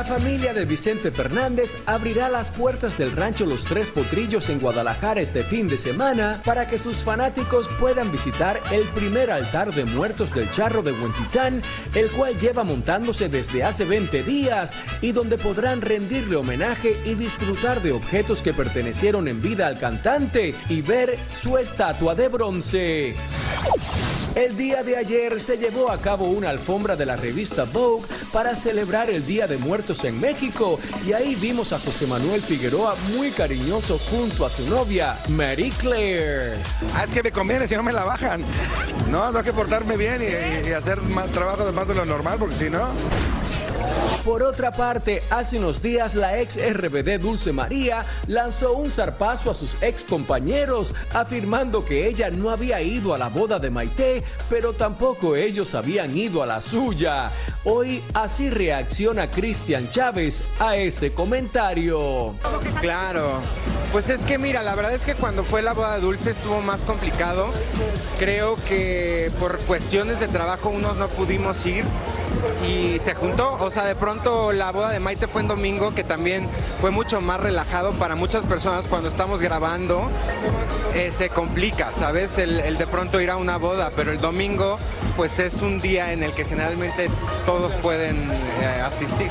La familia de Vicente Fernández abrirá las puertas del rancho Los Tres Potrillos en Guadalajara este fin de semana para que sus fanáticos puedan visitar el primer altar de muertos del charro de Huentitán, el cual lleva montándose desde hace 20 días y donde podrán rendirle homenaje y disfrutar de objetos que pertenecieron en vida al cantante y ver su estatua de bronce. El día de ayer se llevó a cabo una alfombra de la revista Vogue para celebrar el Día de Muertos en México y ahí vimos a José Manuel Figueroa muy cariñoso junto a su novia, Mary Claire. Ah, es que me conviene, si no me la bajan. No, tengo que portarme bien y, hacer más trabajo de más de lo normal, porque si no... Por otra parte, hace unos días la ex RBD Dulce María lanzó un zarpazo a sus ex compañeros, afirmando que ella no había ido a la boda de Maite, pero tampoco ellos habían ido a la suya. Hoy así reacciona Cristian Chávez a ese comentario. Claro. Pues es que mira, la verdad es que cuando fue la boda Dulce estuvo más complicado. Creo que por cuestiones de trabajo unos no pudimos ir y se juntó. O sea, de pronto la boda de Maite fue en domingo, que también fue mucho más relajado para muchas personas cuando estamos grabando. eh, se complica, ¿sabes? El, el de pronto ir a una boda, pero el domingo pues es un día en el que generalmente todos pueden eh, asistir.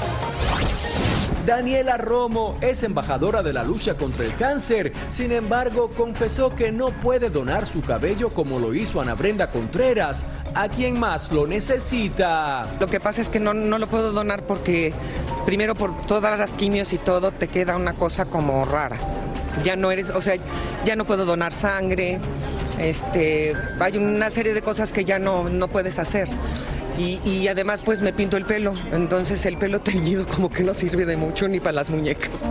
Daniela Romo es embajadora de la lucha contra el cáncer, sin embargo confesó que no puede donar su cabello como lo hizo Ana Brenda Contreras, a quien más lo necesita. Lo que pasa es que no, no lo puedo donar porque primero por todas las quimios y todo te queda una cosa como rara. Ya no eres, o sea, ya no puedo donar sangre, este, hay una serie de cosas que ya no, no puedes hacer. Y, además pues me pinto el pelo, entonces el pelo teñido como que no sirve de mucho ni para las muñecas.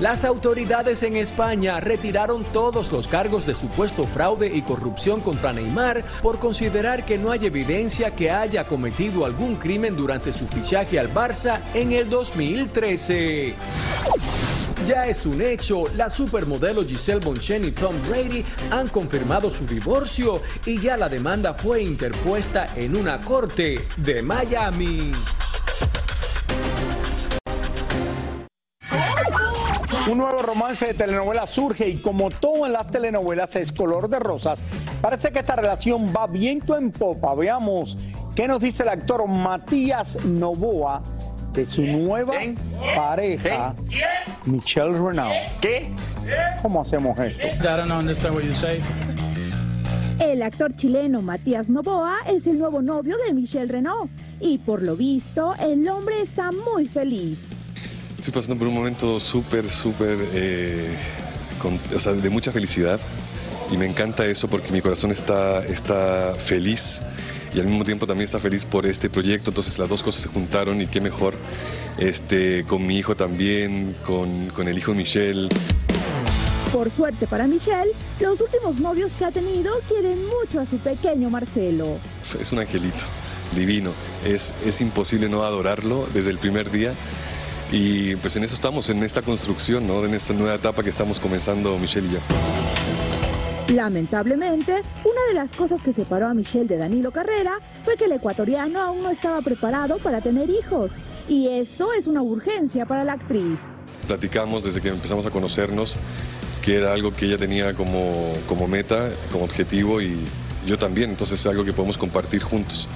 Las autoridades en España retiraron todos los cargos de supuesto fraude y corrupción contra Neymar por considerar que no hay evidencia que haya cometido algún crimen durante su fichaje al Barça en el 2013. Ya es un hecho, la supermodelo Giselle Bonchen y Tom Brady han confirmado su divorcio y ya la demanda fue interpuesta en una corte de Miami. Un nuevo romance de telenovela surge y como todo en las telenovelas es color de rosas, parece que esta relación va viento en popa. Veamos qué nos dice el actor Matías Novoa de su nueva pareja, Michelle Renaud. ¿Qué? ¿Cómo hacemos esto? El actor chileno Matías Novoa es el nuevo novio de Michelle Renault y por lo visto el hombre está muy feliz. Estoy pasando por un momento súper, súper, eh, o sea, de mucha felicidad y me encanta eso porque mi corazón está, está feliz y al mismo tiempo también está feliz por este proyecto, entonces las dos cosas se juntaron y qué mejor este, con mi hijo también, con, con el hijo de Michelle. Por suerte para Michelle, los últimos novios que ha tenido quieren mucho a su pequeño Marcelo. Es un angelito, divino, es, es imposible no adorarlo desde el primer día. Y pues en eso estamos, en esta construcción, ¿no? en esta nueva etapa que estamos comenzando Michelle y yo. Lamentablemente, una de las cosas que separó a Michelle de Danilo Carrera fue que el ecuatoriano aún no estaba preparado para tener hijos. Y esto es una urgencia para la actriz. Platicamos desde que empezamos a conocernos que era algo que ella tenía como, como meta, como objetivo y yo también, entonces es algo que podemos compartir juntos.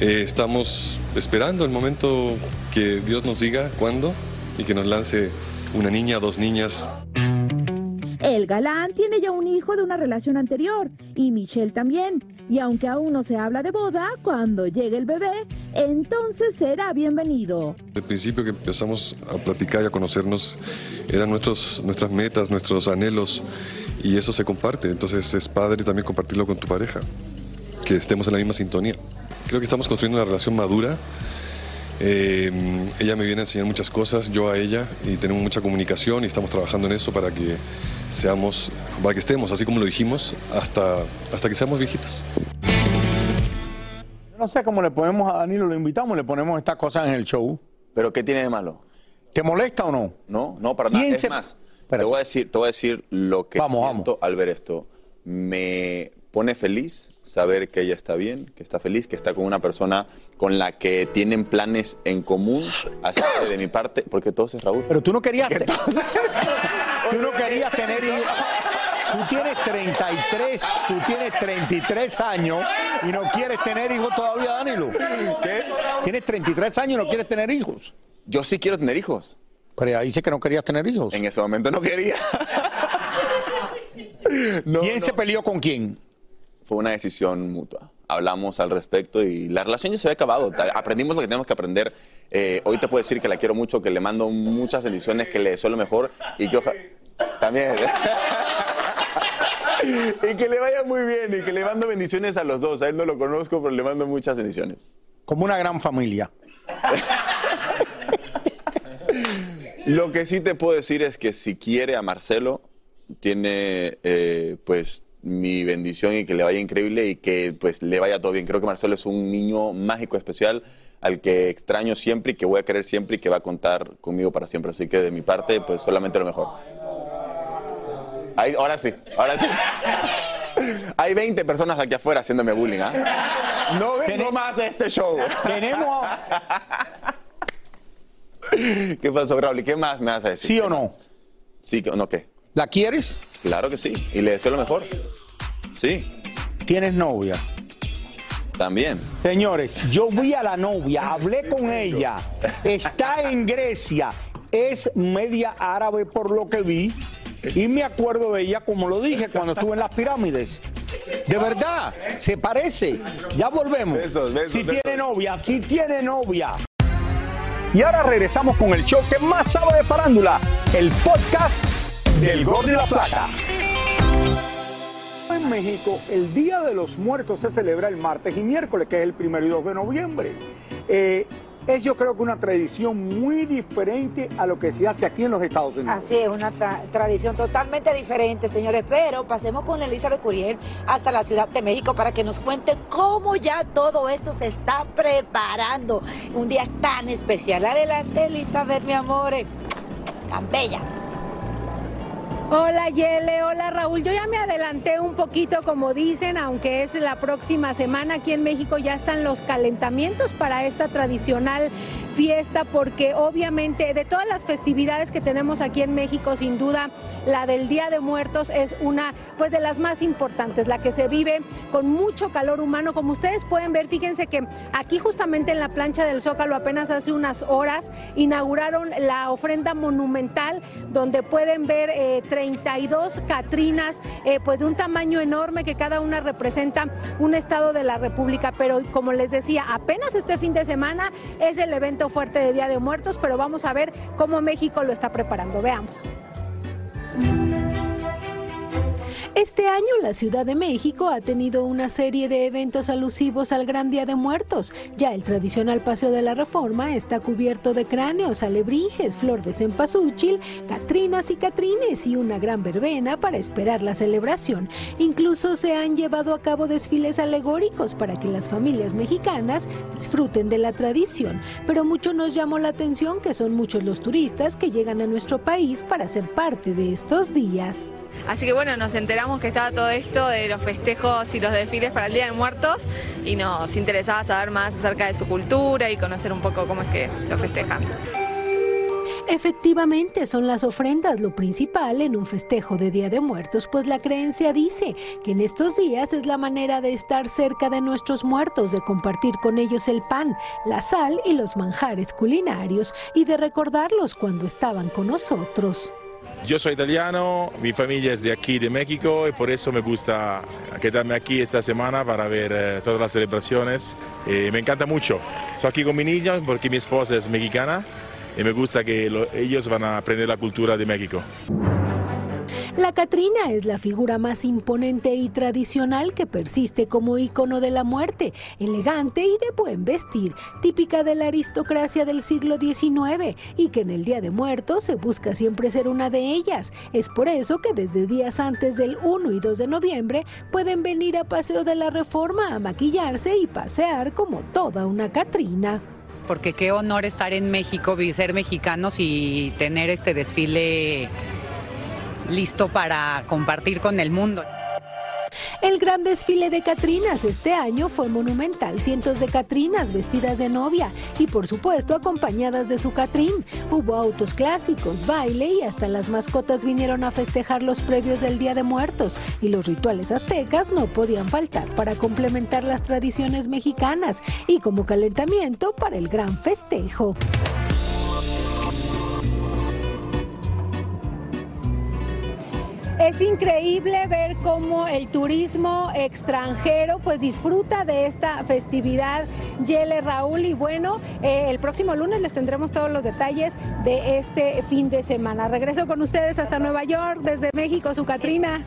Eh, estamos esperando el momento que Dios nos diga cuándo y que nos lance una niña, dos niñas. El galán tiene ya un hijo de una relación anterior y Michelle también. Y aunque aún no se habla de boda, cuando llegue el bebé, entonces será bienvenido. Al principio que empezamos a platicar y a conocernos eran nuestros, nuestras metas, nuestros anhelos y eso se comparte. Entonces es padre también compartirlo con tu pareja, que estemos en la misma sintonía. Creo que estamos construyendo una relación madura. Eh, ella me viene a enseñar muchas cosas, yo a ella, y tenemos mucha comunicación y estamos trabajando en eso para que seamos, para que estemos, así como lo dijimos, hasta, hasta que seamos viejitas. No sé cómo le ponemos a Danilo, lo invitamos, le ponemos estas cosas en el show. ¿Pero qué tiene de malo? ¿Te molesta o no? No, no, para nada. ¿Quién Es se- más, te voy, a decir, te voy a decir lo que Vamos, siento al ver esto. Me pone feliz saber que ella está bien, que está feliz, que está con una persona con la que tienen planes en común. Así que de mi parte, porque todo es Raúl. Pero tú no querías... tú no querías tener hijos. Tú tienes 33, tú tienes 33 años y no quieres tener hijos todavía, Danilo. ¿Qué? Tienes 33 años y no quieres tener hijos. Yo sí quiero tener hijos. Pero ahí dice que no querías tener hijos. En ese momento no quería. ¿Quién se peleó con quién? Fue una decisión mutua. Hablamos al respecto y la relación ya se había acabado. Aprendimos lo que tenemos que aprender. Eh, hoy te puedo decir que la quiero mucho, que le mando muchas bendiciones, que le deseo lo mejor y que oja- también. y que le vaya muy bien y que le mando bendiciones a los dos. A él no lo conozco, pero le mando muchas bendiciones. Como una gran familia. Lo que sí te puedo decir es que si quiere a Marcelo, tiene eh, pues mi bendición y que le vaya increíble y que pues le vaya todo bien. Creo que Marcelo es un niño mágico, especial, al que extraño siempre y que voy a querer siempre y que va a contar conmigo para siempre. Así que de mi parte, pues solamente lo mejor. Ahí- ahora sí, ahora sí. Hay 20 personas aquí afuera haciéndome bullying, ¿ah? No vengo más de este show. Tenemos... ¿Qué pasó, Raúl? ¿Y qué más me vas a decir? ¿Sí o no? Sí o no, ¿qué? ¿La quieres? Claro que sí. Y le deseo lo mejor. Sí. ¿Tienes novia? También. Señores, yo vi a la novia, hablé con ella, está en Grecia, es media árabe por lo que vi, y me acuerdo de ella como lo dije cuando estuve en las pirámides. De verdad, se parece. Ya volvemos. Besos, besos, si besos. tiene novia, si tiene novia. Y ahora regresamos con el show que más sabe de farándula, el podcast del Gordo y la Plata. En México, el Día de los Muertos se celebra el martes y miércoles, que es el primero y 2 de noviembre. Eh, es yo creo que una tradición muy diferente a lo que se hace aquí en los Estados Unidos. Así es, una tra- tradición totalmente diferente, señores. Pero pasemos con Elizabeth Curiel hasta la Ciudad de México para que nos cuente cómo ya todo esto se está preparando. Un día tan especial. Adelante, Elizabeth, mi amor. Tan bella. Hola Yele, hola Raúl. Yo ya me adelanté un poquito, como dicen, aunque es la próxima semana. Aquí en México ya están los calentamientos para esta tradicional fiesta, porque obviamente de todas las festividades que tenemos aquí en México, sin duda la del Día de Muertos es una pues de las más importantes, la que se vive con mucho calor humano. Como ustedes pueden ver, fíjense que aquí justamente en la plancha del Zócalo apenas hace unas horas inauguraron la ofrenda monumental donde pueden ver eh, 32 Catrinas eh, pues de un tamaño enorme que cada una representa un estado de la República. Pero como les decía, apenas este fin de semana es el evento fuerte de Día de Muertos, pero vamos a ver cómo México lo está preparando. Veamos. Este año la Ciudad de México ha tenido una serie de eventos alusivos al Gran Día de Muertos. Ya el tradicional Paseo de la Reforma está cubierto de cráneos, alebrijes, flor de cempasúchil, catrinas y catrines y una gran verbena para esperar la celebración. Incluso se han llevado a cabo desfiles alegóricos para que las familias mexicanas disfruten de la tradición. Pero mucho nos llamó la atención que son muchos los turistas que llegan a nuestro país para ser parte de estos días. Así que bueno, nos enteramos que estaba todo esto de los festejos y los desfiles para el Día de Muertos y nos interesaba saber más acerca de su cultura y conocer un poco cómo es que lo festejan. Efectivamente, son las ofrendas lo principal en un festejo de Día de Muertos, pues la creencia dice que en estos días es la manera de estar cerca de nuestros muertos, de compartir con ellos el pan, la sal y los manjares culinarios y de recordarlos cuando estaban con nosotros. Yo soy italiano, mi familia es de aquí, de México, y por eso me gusta quedarme aquí esta semana para ver eh, todas las celebraciones. Eh, me encanta mucho. Estoy aquí con mi niño porque mi esposa es mexicana y me gusta que lo- ellos van a aprender la cultura de México. La Catrina es la figura más imponente y tradicional que persiste como ícono de la muerte, elegante y de buen vestir, típica de la aristocracia del siglo XIX y que en el Día de Muertos se busca siempre ser una de ellas. Es por eso que desde días antes del 1 y 2 de noviembre pueden venir a Paseo de la Reforma a maquillarse y pasear como toda una Catrina. porque qué honor estar en México, ser mexicanos y tener este desfile listo para compartir con el mundo. El gran desfile de Catrinas este año fue monumental. Cientos de Catrinas vestidas de novia y por supuesto acompañadas de su Catrín. Hubo autos clásicos, baile y hasta las mascotas vinieron a festejar los previos del Día de Muertos. Y los rituales aztecas no podían faltar para complementar las tradiciones mexicanas y como calentamiento para el gran festejo. Es increíble ver cómo el turismo extranjero pues disfruta de esta festividad. Yele Raúl y bueno, eh, el próximo lunes les tendremos todos los detalles de este fin de semana. Regreso con ustedes hasta Nueva York, desde México, su Catrina.